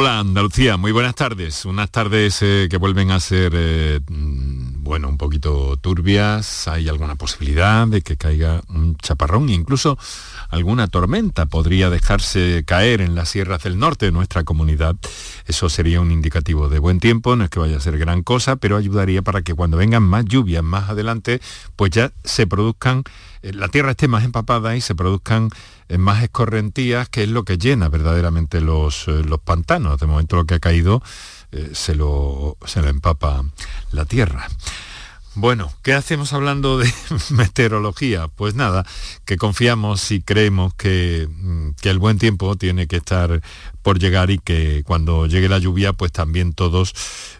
Hola Andalucía, muy buenas tardes. Unas tardes eh, que vuelven a ser, eh, mm, bueno, un poquito turbias. Hay alguna posibilidad de que caiga un chaparrón incluso alguna tormenta podría dejarse caer en las sierras del norte de nuestra comunidad. Eso sería un indicativo de buen tiempo, no es que vaya a ser gran cosa, pero ayudaría para que cuando vengan más lluvias más adelante, pues ya se produzcan, la tierra esté más empapada y se produzcan más escorrentías, que es lo que llena verdaderamente los, eh, los pantanos. De momento lo que ha caído eh, se, lo, se lo empapa la tierra. Bueno, ¿qué hacemos hablando de meteorología? Pues nada, que confiamos y creemos que, mm, que, el buen tiempo tiene que estar por llegar y que cuando llegue la lluvia, pues también todos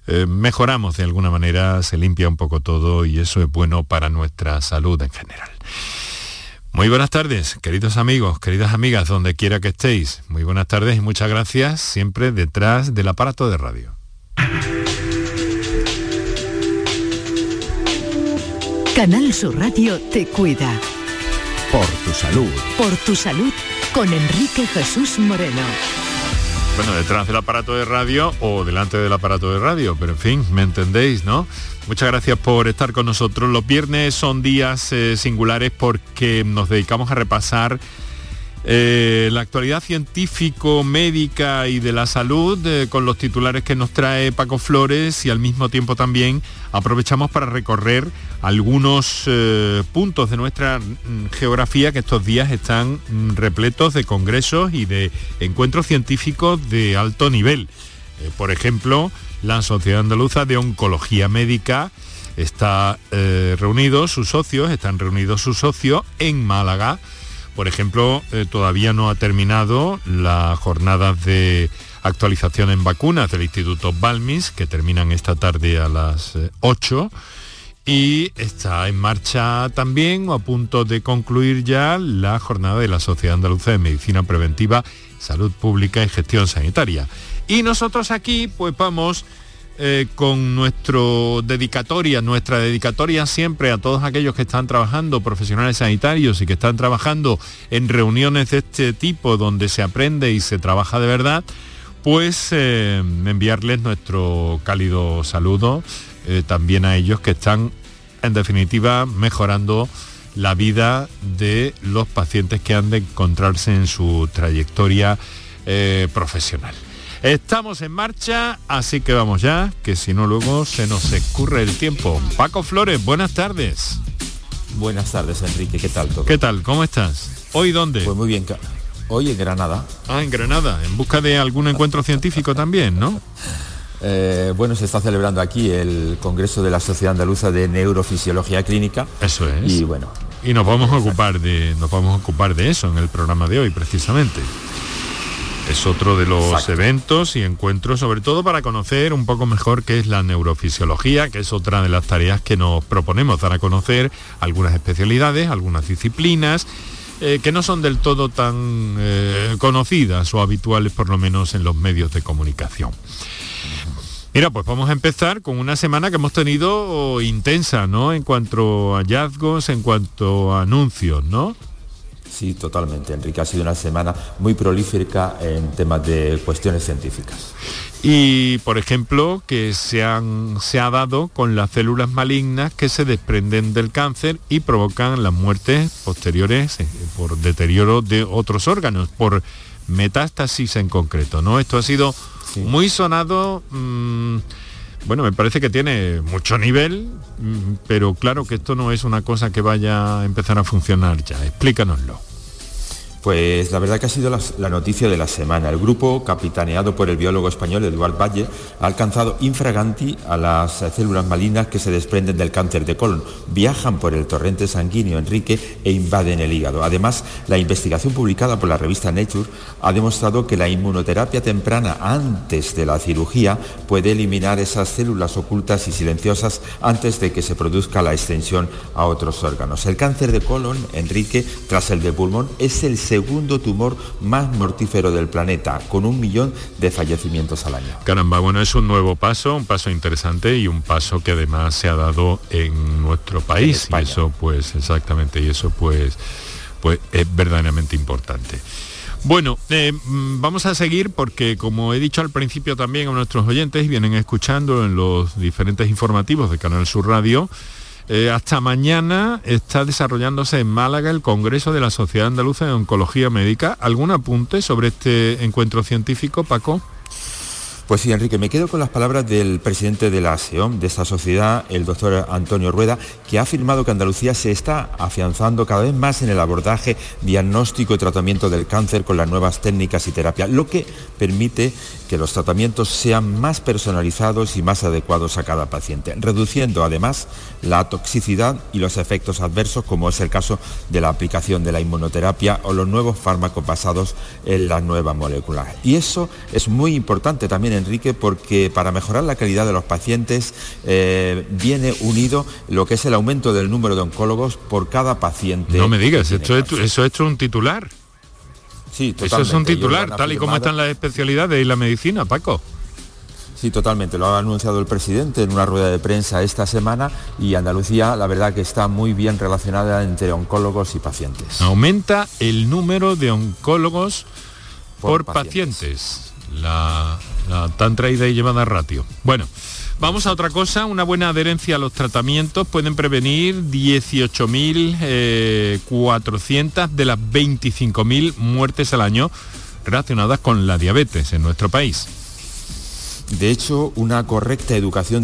eh, mejoramos de alguna manera, se limpia un poco todo y eso es bueno para nuestra salud en general. Muy buenas tardes, queridos amigos, queridas amigas, donde quiera que estéis. Muy buenas tardes y muchas gracias siempre detrás del aparato de radio. Canal Sur Radio te cuida. Por tu salud. Por tu salud con Enrique Jesús Moreno. Bueno, detrás del aparato de radio o delante del aparato de radio, pero en fin, me entendéis, ¿no? Muchas gracias por estar con nosotros. Los viernes son días eh, singulares porque nos dedicamos a repasar eh, la actualidad científico, médica y de la salud eh, con los titulares que nos trae Paco Flores y al mismo tiempo también aprovechamos para recorrer algunos puntos de nuestra mm, geografía que estos días están mm, repletos de congresos y de encuentros científicos de alto nivel. por ejemplo, la Sociedad Andaluza de Oncología Médica está eh, reunido, sus socios, están reunidos sus socios en Málaga. Por ejemplo, eh, todavía no ha terminado las jornadas de actualización en vacunas del Instituto Balmis, que terminan esta tarde a las 8. Eh, y está en marcha también o a punto de concluir ya la jornada de la Sociedad Andaluza de Medicina Preventiva, Salud Pública y Gestión Sanitaria. Y nosotros aquí pues vamos eh, con nuestro dedicatoria, nuestra dedicatoria siempre a todos aquellos que están trabajando, profesionales sanitarios y que están trabajando en reuniones de este tipo donde se aprende y se trabaja de verdad, pues eh, enviarles nuestro cálido saludo eh, también a ellos que están en definitiva mejorando la vida de los pacientes que han de encontrarse en su trayectoria profesional. Estamos en marcha, así que vamos ya, que si no luego se nos escurre el tiempo. Paco Flores, buenas tardes. Buenas tardes, Enrique, ¿qué tal todo? ¿Qué tal? ¿Cómo estás? ¿Hoy dónde? Pues muy bien, hoy en Granada. Ah, en Granada, en busca de algún encuentro científico también, ¿no? Eh, bueno, se está celebrando aquí el Congreso de la Sociedad Andaluza de Neurofisiología Clínica. Eso es. Y bueno. Y nos vamos a ocupar de, nos vamos a ocupar de eso en el programa de hoy, precisamente. Es otro de los eventos y encuentros, sobre todo para conocer un poco mejor qué es la neurofisiología, que es otra de las tareas que nos proponemos dar a conocer algunas especialidades, algunas disciplinas, eh, que no son del todo tan eh, conocidas o habituales, por lo menos en los medios de comunicación. Mira, pues vamos a empezar con una semana que hemos tenido intensa, ¿no? En cuanto a hallazgos, en cuanto a anuncios, ¿no? Sí, totalmente, Enrique. Ha sido una semana muy prolífica en temas de cuestiones científicas. Y, por ejemplo, que se, han, se ha dado con las células malignas que se desprenden del cáncer y provocan las muertes posteriores eh, por deterioro de otros órganos, por metástasis en concreto. ¿no? Esto ha sido muy sonado. Mm, bueno, me parece que tiene mucho nivel, mm, pero claro que esto no es una cosa que vaya a empezar a funcionar ya. Explícanoslo. Pues la verdad que ha sido la, noticia de la semana. El grupo, capitaneado por el biólogo español Eduard Valle, ha alcanzado infraganti a las células malignas que se desprenden del cáncer de colon. Viajan por el torrente sanguíneo Enrique e invaden el hígado. Además, la investigación publicada por la revista Nature ha demostrado que la inmunoterapia temprana antes de la cirugía puede eliminar esas células ocultas y silenciosas antes de que se produzca la extensión a otros órganos. El cáncer de colon, Enrique, tras el de pulmón, es el segundo tumor más mortífero del planeta, con un millón de fallecimientos al año. Caramba, bueno, es un nuevo paso, un paso interesante y un paso que además se ha dado en nuestro país. y eso, pues, exactamente, y eso, pues, pues es verdaderamente importante. Bueno, eh, mm, vamos a seguir porque como he dicho al principio también a nuestros oyentes vienen escuchando en los diferentes informativos de Canal Sur Radio, eh, hasta mañana está desarrollándose en Málaga el Congreso de la Sociedad Andaluza de Oncología Médica. ¿Algún apunte sobre este encuentro científico, Paco? Pues sí, Enrique, me quedo con las palabras del presidente de la ASEOM, de esta sociedad, el doctor Antonio Rueda, que ha afirmado que Andalucía se está afianzando cada vez más en el abordaje, diagnóstico y tratamiento del cáncer con las nuevas técnicas y terapias, lo que permite que los tratamientos sean más personalizados y más adecuados a cada paciente, reduciendo además la toxicidad y los efectos adversos, como es el caso de la aplicación de la inmunoterapia o los nuevos fármacos basados en las nuevas moléculas. Y eso es muy importante también Enrique, porque para mejorar la calidad de los pacientes eh, viene unido lo que es el aumento del número de oncólogos por cada paciente. No me digas, esto es, eso es un titular. Sí, Eso es un titular, tal y como están las especialidades y la medicina, Paco. Sí, totalmente. Lo ha anunciado el presidente en una rueda de prensa esta semana y Andalucía, la verdad que está muy bien relacionada entre oncólogos y pacientes. Aumenta el número de oncólogos por, pacientes. La, tan traída y llevada ratio. Bueno, vamos a otra cosa. Una buena adherencia a los tratamientos pueden prevenir 18.400 eh, de las 25.000 muertes al año relacionadas con la diabetes en nuestro país. De hecho, una correcta educación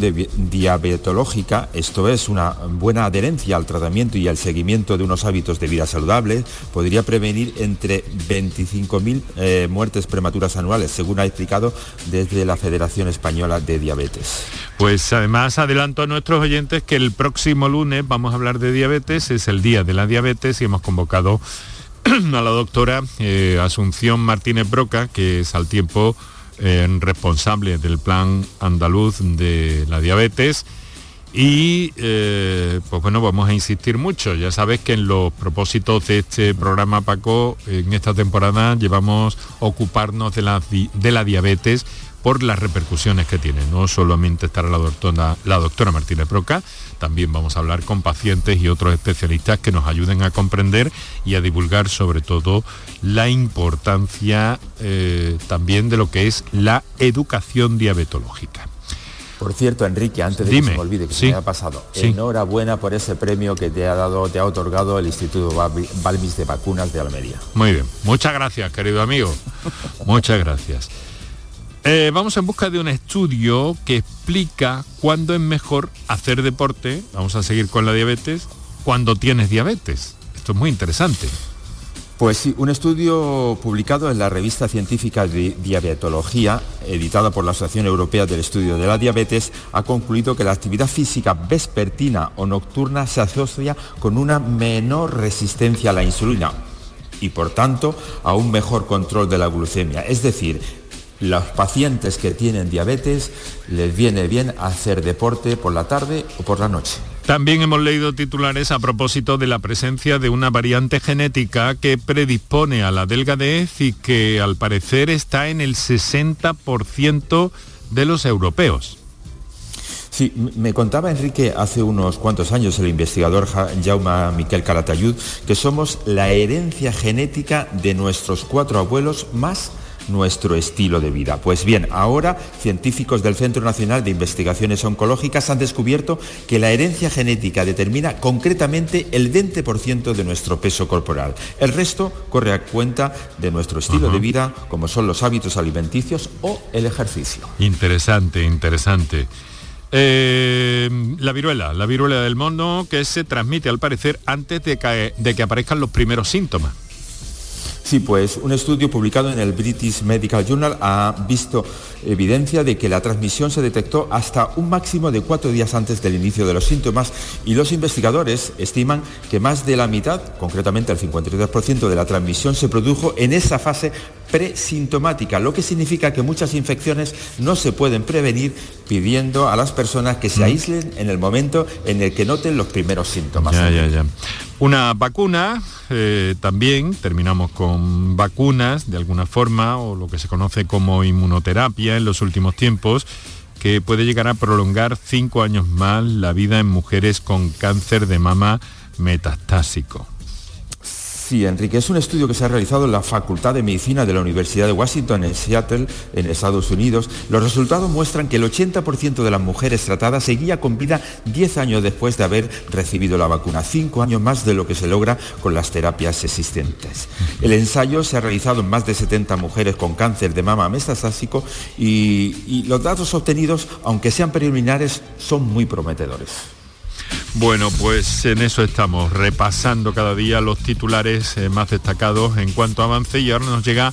diabetológica, esto es, una buena adherencia al tratamiento y al seguimiento de unos hábitos de vida saludables, podría prevenir entre 25.000 eh, muertes prematuras anuales, según ha explicado desde la Federación Española de Diabetes. Pues además adelanto a nuestros oyentes que el próximo lunes vamos a hablar de diabetes, es el Día de la Diabetes y hemos convocado a la doctora eh, Asunción Martínez Broca, que es al tiempo responsable del plan andaluz de la diabetes. Y eh, pues bueno, vamos a insistir mucho. Ya sabes que en los propósitos de este programa, Paco, en esta temporada llevamos ocuparnos de la, de la diabetes por las repercusiones que tiene. No solamente estará la doctora, la doctora Martínez Broca, también vamos a hablar con pacientes y otros especialistas que nos ayuden a comprender y a divulgar sobre todo la importancia eh, también de lo que es la educación diabetológica. Por cierto, Enrique, antes de que se me olvide que se me ha pasado, enhorabuena por ese premio que te ha dado, te ha otorgado el Instituto Balmis de Vacunas de Almería. Muy bien, muchas gracias, querido amigo. muchas gracias. Eh, vamos en busca de un estudio que explica cuándo es mejor hacer deporte, vamos a seguir con la diabetes, cuando tienes diabetes. Esto es muy interesante. Pues sí, un estudio publicado en la revista científica de Diabetología, editada por la Asociación Europea del Estudio de la Diabetes, ha concluido que la actividad física vespertina o nocturna se asocia con una menor resistencia a la insulina y por tanto a un mejor control de la glucemia. Es decir, los pacientes que tienen diabetes les viene bien hacer deporte por la tarde o por la noche. También hemos leído titulares a propósito de la presencia de una variante genética que predispone a la delgadez y que al parecer está en el 60% de los europeos. Sí, me contaba Enrique hace unos cuantos años el investigador Jaume Miquel Calatayud que somos la herencia genética de nuestros cuatro abuelos más nuestro estilo de vida. Pues bien, ahora científicos del Centro Nacional de Investigaciones Oncológicas han descubierto que la herencia genética determina concretamente el 20% de nuestro peso corporal. El resto corre a cuenta de nuestro estilo de vida, como son los hábitos alimenticios o el ejercicio. Interesante, interesante. Eh, la viruela, la viruela del mono que se transmite al parecer antes de de que aparezcan los primeros síntomas. Sí, pues un estudio publicado en el British Medical Journal ha visto evidencia de que la transmisión se detectó hasta un máximo de cuatro días antes del inicio de los síntomas y los investigadores estiman que más de la mitad, concretamente el 53% de la transmisión, se produjo en esa fase presintomática, lo que significa que muchas infecciones no se pueden prevenir pidiendo a las personas que se aíslen en el momento en el que noten los primeros síntomas. Ya, ya, ya. Una vacuna, eh, también terminamos con vacunas de alguna forma, o lo que se conoce como inmunoterapia en los últimos tiempos, que puede llegar a prolongar cinco años más la vida en mujeres con cáncer de mama metastásico. Sí, Enrique, es un estudio que se ha realizado en la Facultad de Medicina de la Universidad de Washington en Seattle, en Estados Unidos. Los resultados muestran que el 80% de las mujeres tratadas seguía con vida 10 años después de haber recibido la vacuna, 5 años más de lo que se logra con las terapias existentes. El ensayo se ha realizado en más de 70 mujeres con cáncer de mama metastásico y, y los datos obtenidos, aunque sean preliminares, son muy prometedores. Bueno, pues en eso estamos, repasando cada día los titulares eh, más destacados en cuanto avance y ahora nos llega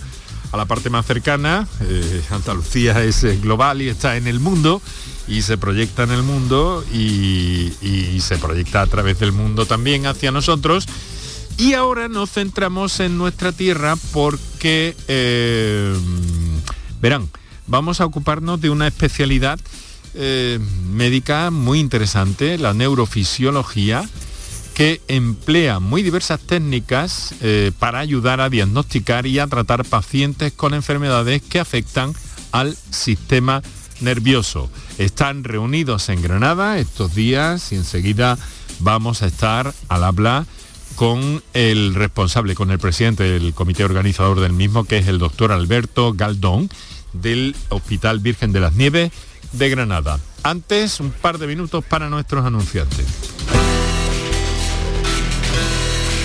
a la parte más cercana. Eh, Andalucía es eh, global y está en el mundo y se proyecta en el mundo y, se proyecta a través del mundo también hacia nosotros. Y ahora nos centramos en nuestra tierra porque, verán, vamos a ocuparnos de una especialidad eh, médica muy interesante, la neurofisiología, que emplea muy diversas técnicas eh, para ayudar a diagnosticar y a tratar pacientes con enfermedades que afectan al sistema nervioso. Están reunidos en Granada estos días y enseguida vamos a estar al habla con el responsable, con el presidente del comité organizador del mismo, que es el doctor Alberto Galdón, del Hospital Virgen de las Nieves de Granada. Antes, un par de minutos para nuestros anunciantes.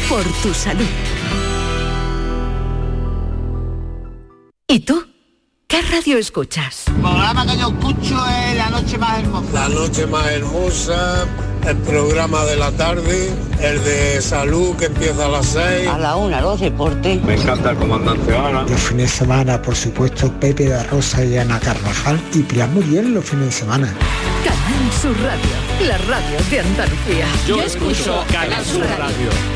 Por tu salud. ¿Y tú? ¿Qué radio escuchas? El programa que yo escucho es La Noche Más Hermosa. La Noche Más Hermosa, el programa de la tarde, el de salud que empieza a las 6. A la una, los deportes. Me encanta el comandante Ana. Los fines de semana, por supuesto, Pepe de Rosa y Ana Carvajal y Pilar Muriel los fines de semana. Canal Sur Radio, la radio de Andalucía. Yo, escucho Canal Sur radio.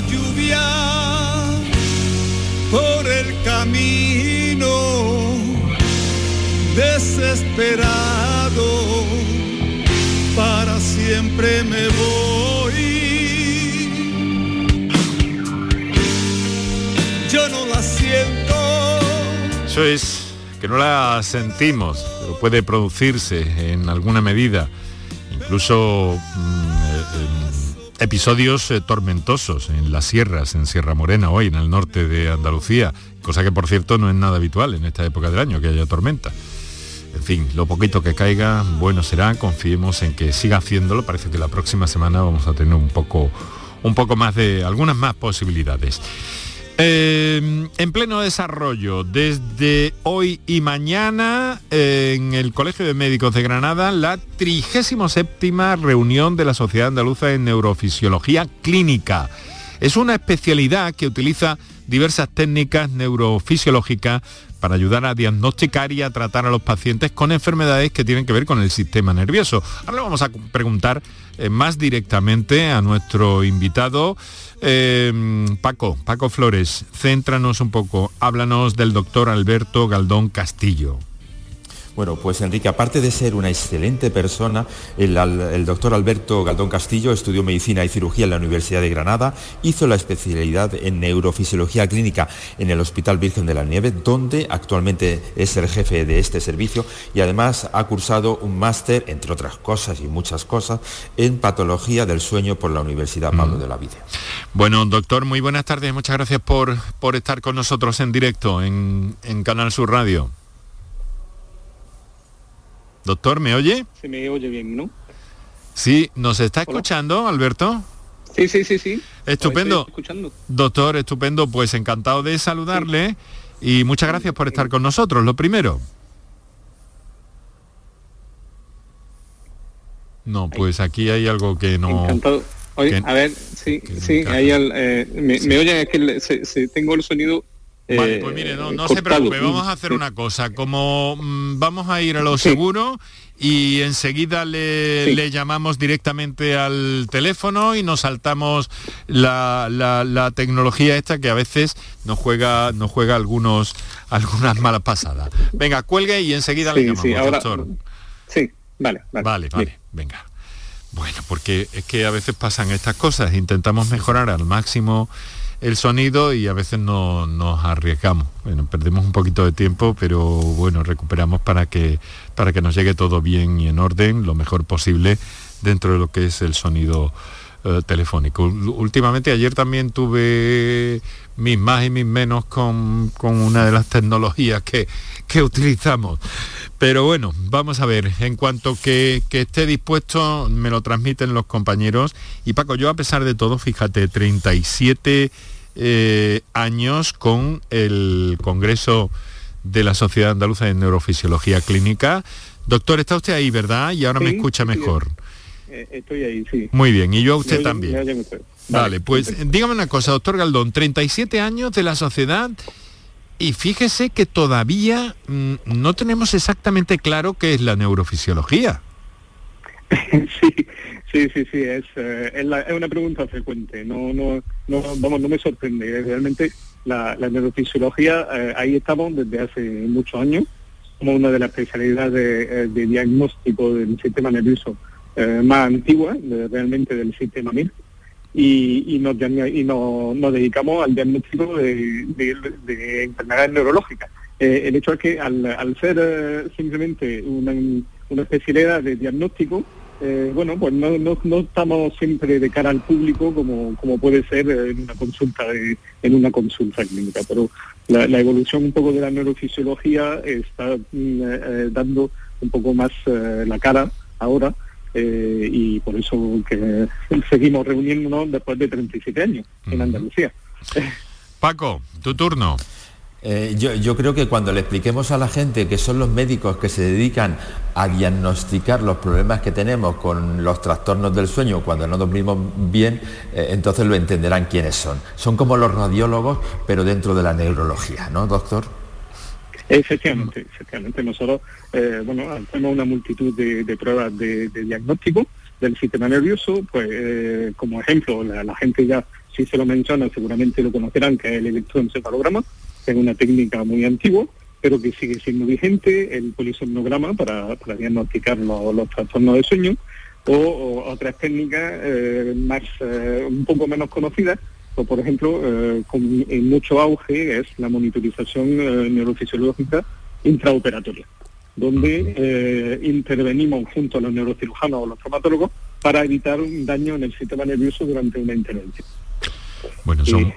Lluvia por el camino, desesperado, para siempre me voy. Yo no la siento. Eso es que no la sentimos, pero puede producirse en alguna medida, incluso mm, episodios eh, tormentosos en las sierras, en Sierra Morena hoy, en el norte de Andalucía, cosa que por cierto no es nada habitual en esta época del año, que haya tormenta. En fin, lo poquito que caiga, bueno será, confiemos en que siga haciéndolo, parece que la próxima semana vamos a tener un poco, un poco más de, algunas más posibilidades. Eh, en pleno desarrollo, desde hoy y mañana en el Colegio de Médicos de Granada, la 37 reunión de la Sociedad Andaluza en Neurofisiología Clínica. Es una especialidad que utiliza diversas técnicas neurofisiológicas para ayudar a diagnosticar y a tratar a los pacientes con enfermedades que tienen que ver con el sistema nervioso. Ahora vamos a preguntar eh, más directamente a nuestro invitado, eh, Paco, Paco Flores. Céntranos un poco, háblanos del doctor Alberto Galdón Castillo. Bueno, pues Enrique, aparte de ser una excelente persona, el, doctor Alberto Galdón Castillo estudió medicina y cirugía en la Universidad de Granada, hizo la especialidad en neurofisiología clínica en el Hospital Virgen de la Nieve, donde actualmente es el jefe de este servicio y además ha cursado un máster, entre otras cosas y muchas cosas, en patología del sueño por la Universidad Pablo de la Vida. Bueno, doctor, muy buenas tardes, muchas gracias por, por estar con nosotros en directo en, en Canal Sur Radio. Doctor, ¿me oye? Se me oye bien, ¿no? Sí, ¿nos está escuchando, Alberto? Sí, sí, sí, sí. Estupendo. Doctor, estupendo. Pues encantado de saludarle y muchas gracias por estar con nosotros. Lo primero. No, pues aquí hay algo que no... Encantado. Oye, a ver, sí, sí, ahí eh, me, me, oyen, es que se, se, tengo el sonido Vale, pues mire, no, no se preocupe, vamos a hacer una cosa. Como mm, vamos a ir a lo seguro y enseguida le, le, llamamos directamente al teléfono y nos saltamos la, la, tecnología esta que a veces nos juega, nos juega algunos, algunas malas pasadas. Venga, cuelgue y enseguida le llamamos, sí, ahora, Sí, vale, vale. Vale, vale, venga. Bueno, porque es que a veces pasan estas cosas, intentamos mejorar al máximo el sonido y a veces no, nos arriesgamos. Bueno, perdemos un poquito de tiempo, pero bueno, recuperamos para que, para que nos llegue todo bien y en orden, lo mejor posible dentro de lo que es el sonido eh, telefónico. Últimamente, ayer también tuve mis más y mis menos con, una de las tecnologías que, que, utilizamos. Pero bueno, vamos a ver, en cuanto que, que, esté dispuesto, me lo transmiten los compañeros. Y Paco, yo a pesar de todo, fíjate, 37 eh, años con el Congreso de la Sociedad Andaluza de Neurofisiología Clínica. Doctor, está usted ahí, ¿verdad? Y ahora me escucha mejor. Eh, estoy ahí, sí. Muy bien, y yo a usted también. Vale, pues dígame una cosa, doctor Galdón, 37 años de la sociedad y fíjese que todavía mm, no tenemos exactamente claro qué es la neurofisiología. sí, Sí, sí, sí, es, eh, es, una pregunta frecuente. No, no, no, vamos, no me sorprende. Realmente la, neurofisiología, eh, ahí estamos desde hace muchos años, como una de las especialidades eh, de, diagnóstico del sistema nervioso más antigua, realmente del sistema MIR, y, nos, y nos, dedicamos al diagnóstico de, enfermedades neurológicas. el hecho es que al, ser simplemente una, una especialidad de diagnóstico, eh, bueno, pues no, no, estamos siempre de cara al público como, como puede ser en una consulta en una consulta clínica, pero la, evolución un poco de la neurofisiología está mm, eh, dando un poco más eh, la cara ahora y por eso que seguimos reuniéndonos después de 37 años en Andalucía. Paco, tu turno. Eh, yo, creo que cuando le expliquemos a la gente que son los médicos que se dedican a diagnosticar los problemas que tenemos con los trastornos del sueño cuando no dormimos bien, eh, entonces lo entenderán quiénes son. Son como los radiólogos, pero dentro de la neurología, ¿no, doctor? Efectivamente, efectivamente. Nosotros, eh, bueno, hacemos una multitud de, pruebas de, diagnóstico del sistema nervioso, pues como ejemplo, la, la gente ya, si se lo menciona, seguramente lo conocerán, que es el electroencefalograma, es una técnica muy antigua, pero que sigue siendo vigente, el polisomnograma para, para diagnosticar los, trastornos de sueño, o, otras técnicas eh, más eh, un poco menos conocidas, o por ejemplo, eh, con en mucho auge es la monitorización neurofisiológica intraoperatoria, donde intervenimos junto a los neurocirujanos o los traumatólogos para evitar un daño en el sistema nervioso durante una intervención. Bueno, son,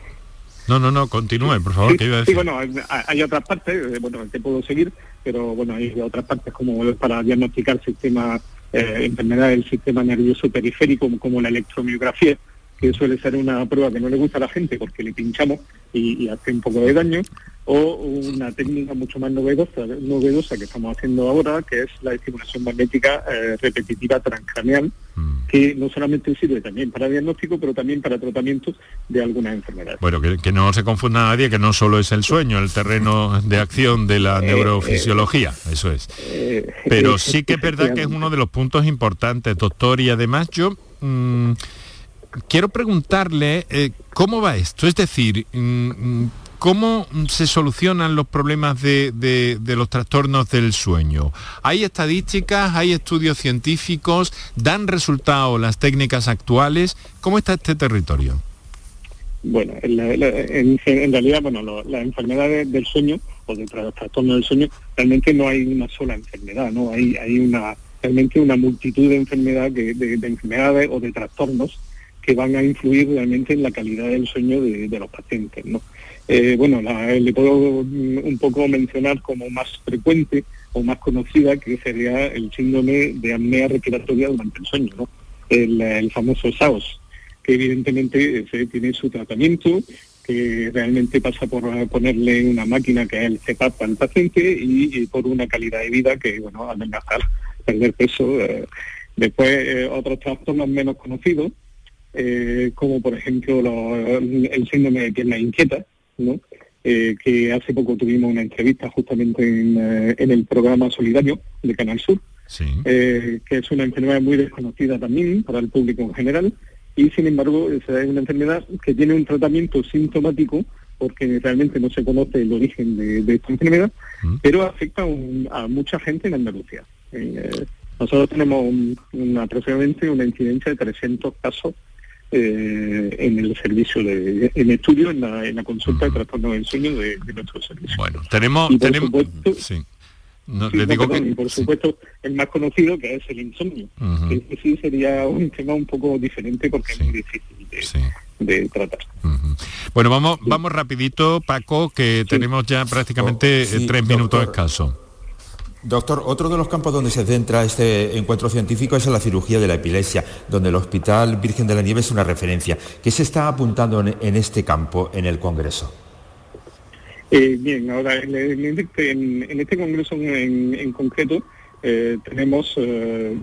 no, no, no, continúe, por favor, iba a decir? Sí, bueno, hay, otras partes, eh, bueno, que puedo seguir, pero bueno, hay otras partes como para diagnosticar sistema, eh, enfermedades del sistema nervioso periférico, como la electromiografía, que suele ser una prueba que no le gusta a la gente porque le pinchamos y, hace un poco de daño, o una técnica mucho más novedosa, novedosa que estamos haciendo ahora, que es la estimulación magnética eh, repetitiva transcraneal, mm. que no solamente sirve también para diagnóstico, pero también para tratamiento de algunas enfermedades. Bueno, que, no se confunda nadie, que no solo es el sueño, el terreno de acción de la eh, neurofisiología, eso es. Eh, pero sí que es verdad que es uno de los puntos importantes, doctor, y además yo... Mm, quiero preguntarle eh, cómo va esto, es decir, mm, mm, ¿cómo se solucionan los problemas de, los trastornos del sueño? ¿Hay estadísticas, hay estudios científicos, dan resultado las técnicas actuales? ¿Cómo está este territorio? Bueno, en, realidad, bueno, las enfermedades del sueño o de los trastornos del sueño, realmente no hay una sola enfermedad, ¿no? Hay, hay una realmente una multitud de enfermedades, de enfermedades o de trastornos que van a influir realmente en la calidad del sueño de, los pacientes. ¿no? Eh, bueno, le puedo mm, un poco mencionar como más frecuente o más conocida que sería el síndrome de apnea respiratoria durante el sueño, ¿no? el, famoso SAOS, que evidentemente tiene su tratamiento, que realmente pasa por ponerle una máquina que es el CEPAP al paciente y, por una calidad de vida que, bueno, amenazar perder peso. Eh, después, eh, otros trastornos menos conocidos, eh, como por ejemplo el síndrome de pierna inquieta, ¿no? que hace poco tuvimos una entrevista justamente en, el programa Solidario de Canal Sur, que es una enfermedad muy desconocida también para el público en general, y sin embargo es una enfermedad que tiene un tratamiento sintomático porque realmente no se conoce el origen de, esta enfermedad, pero afecta a mucha gente en Andalucía. Eh, nosotros tenemos aproximadamente una incidencia de 300 casos eh, en el servicio de en estudio en la, consulta de trastorno del sueño de, nuestro servicio. Bueno, tenemos tenemos sí. digo que, y por supuesto el más conocido que es el insomnio. que sí sería un tema un poco diferente porque es muy difícil de, tratar. Bueno, vamos vamos rapidito, Paco, que tenemos ya prácticamente oh, tres minutos escasos. Doctor, otro de los campos donde se centra este encuentro científico es en la cirugía de la epilepsia, donde el Hospital Virgen de la Nieve es una referencia. ¿Qué se está apuntando en, este campo en el Congreso? Eh, bien, ahora en, este, este Congreso en, concreto eh, tenemos, eh,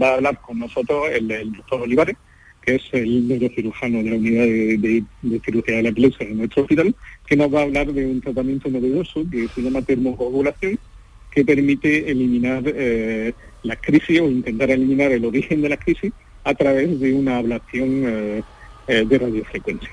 va a hablar con nosotros el, doctor Olivares, que es el neurocirujano de la unidad de, cirugía de la epilepsia de nuestro hospital, que nos va a hablar de un tratamiento novedoso que se llama termocoagulación que permite eliminar eh, las crisis o intentar eliminar el origen de la crisis a través de una ablación eh, eh, de radiofrecuencia.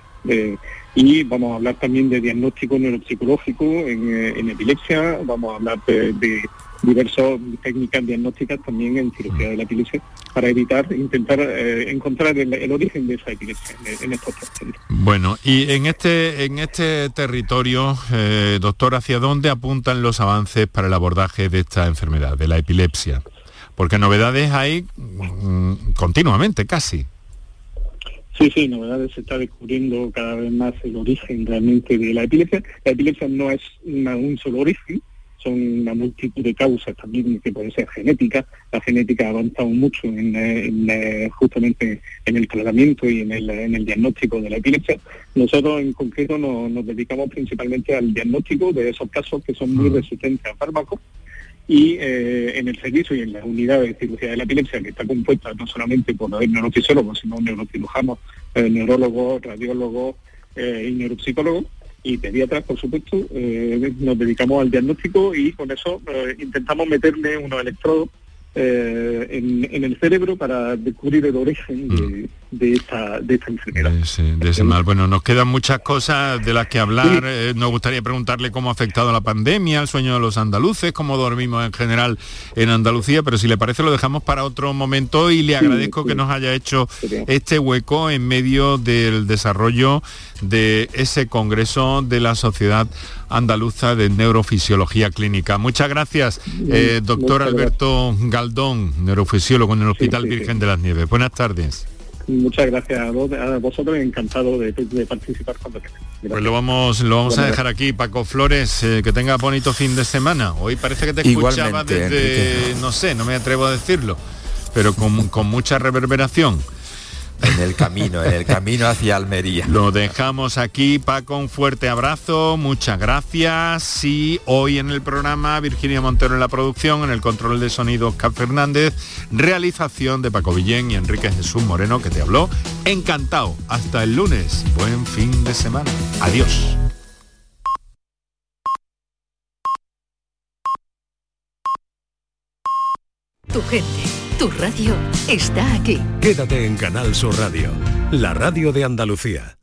y vamos a hablar también de diagnóstico neuropsicológico en, epilepsia, vamos a hablar de diversas técnicas diagnósticas también en cirugía de la epilepsia para evitar, intentar eh, encontrar el, origen de esa epilepsia en, estos pacientes. Bueno, y en este, en este territorio, eh, doctor, ¿hacia dónde apuntan los avances para el abordaje de esta enfermedad, de la epilepsia? Porque novedades hay mm, continuamente, casi. Sí, sí, novedades se está descubriendo cada vez más el origen realmente de la epilepsia. La epilepsia no es un solo origen, son una multitud de causas también que pueden ser genéticas. La genética ha avanzado mucho en, eh, justamente en el tratamiento y en el, diagnóstico de la epilepsia. Nosotros en concreto nos, dedicamos principalmente al diagnóstico de esos casos que son muy mm. resistentes a fármacos y eh, en el servicio y en la unidad de cirugía de la epilepsia, que está compuesta no solamente por neurofisiólogos, sino neurocirujanos, eh, neurólogos, radiólogos y neuropsicólogos, y pediatras, por supuesto, eh, nos dedicamos al diagnóstico y con eso eh, intentamos meterle unos electrodos eh, en, el cerebro para descubrir el origen de, mm. esta, de esta enfermedad. De ese, mal. Bueno, nos quedan muchas cosas de las que hablar. nos gustaría preguntarle cómo ha afectado la pandemia, el sueño de los andaluces, cómo dormimos en general en Andalucía, pero si le parece lo dejamos para otro momento y le agradezco que nos haya hecho este hueco en medio del desarrollo de ese congreso de la Sociedad Andaluza de Neurofisiología Clínica. Muchas gracias, eh, doctor Alberto Galdón, neurofisiólogo en el Hospital Virgen de las Nieves. Buenas tardes. Muchas gracias a, vosotros, encantado de, participar cuando Pues lo vamos, lo vamos a dejar aquí, Paco Flores, eh, que tenga bonito fin de semana. Hoy parece que te escuchaba desde, no sé, no me atrevo a decirlo, pero con, con mucha reverberación en el camino, en el camino hacia Almería. Lo dejamos aquí, Paco, un fuerte abrazo, muchas gracias. Y hoy en el programa Virginia Montero en la producción, en el control de sonido Oscar Fernández, realización de Paco Villén y Enrique Jesús Moreno que te habló. Encantado. Hasta el lunes. Buen fin de semana. Adiós. Tu gente tu radio está aquí. Quédate en Canal Sur Radio, la radio de Andalucía.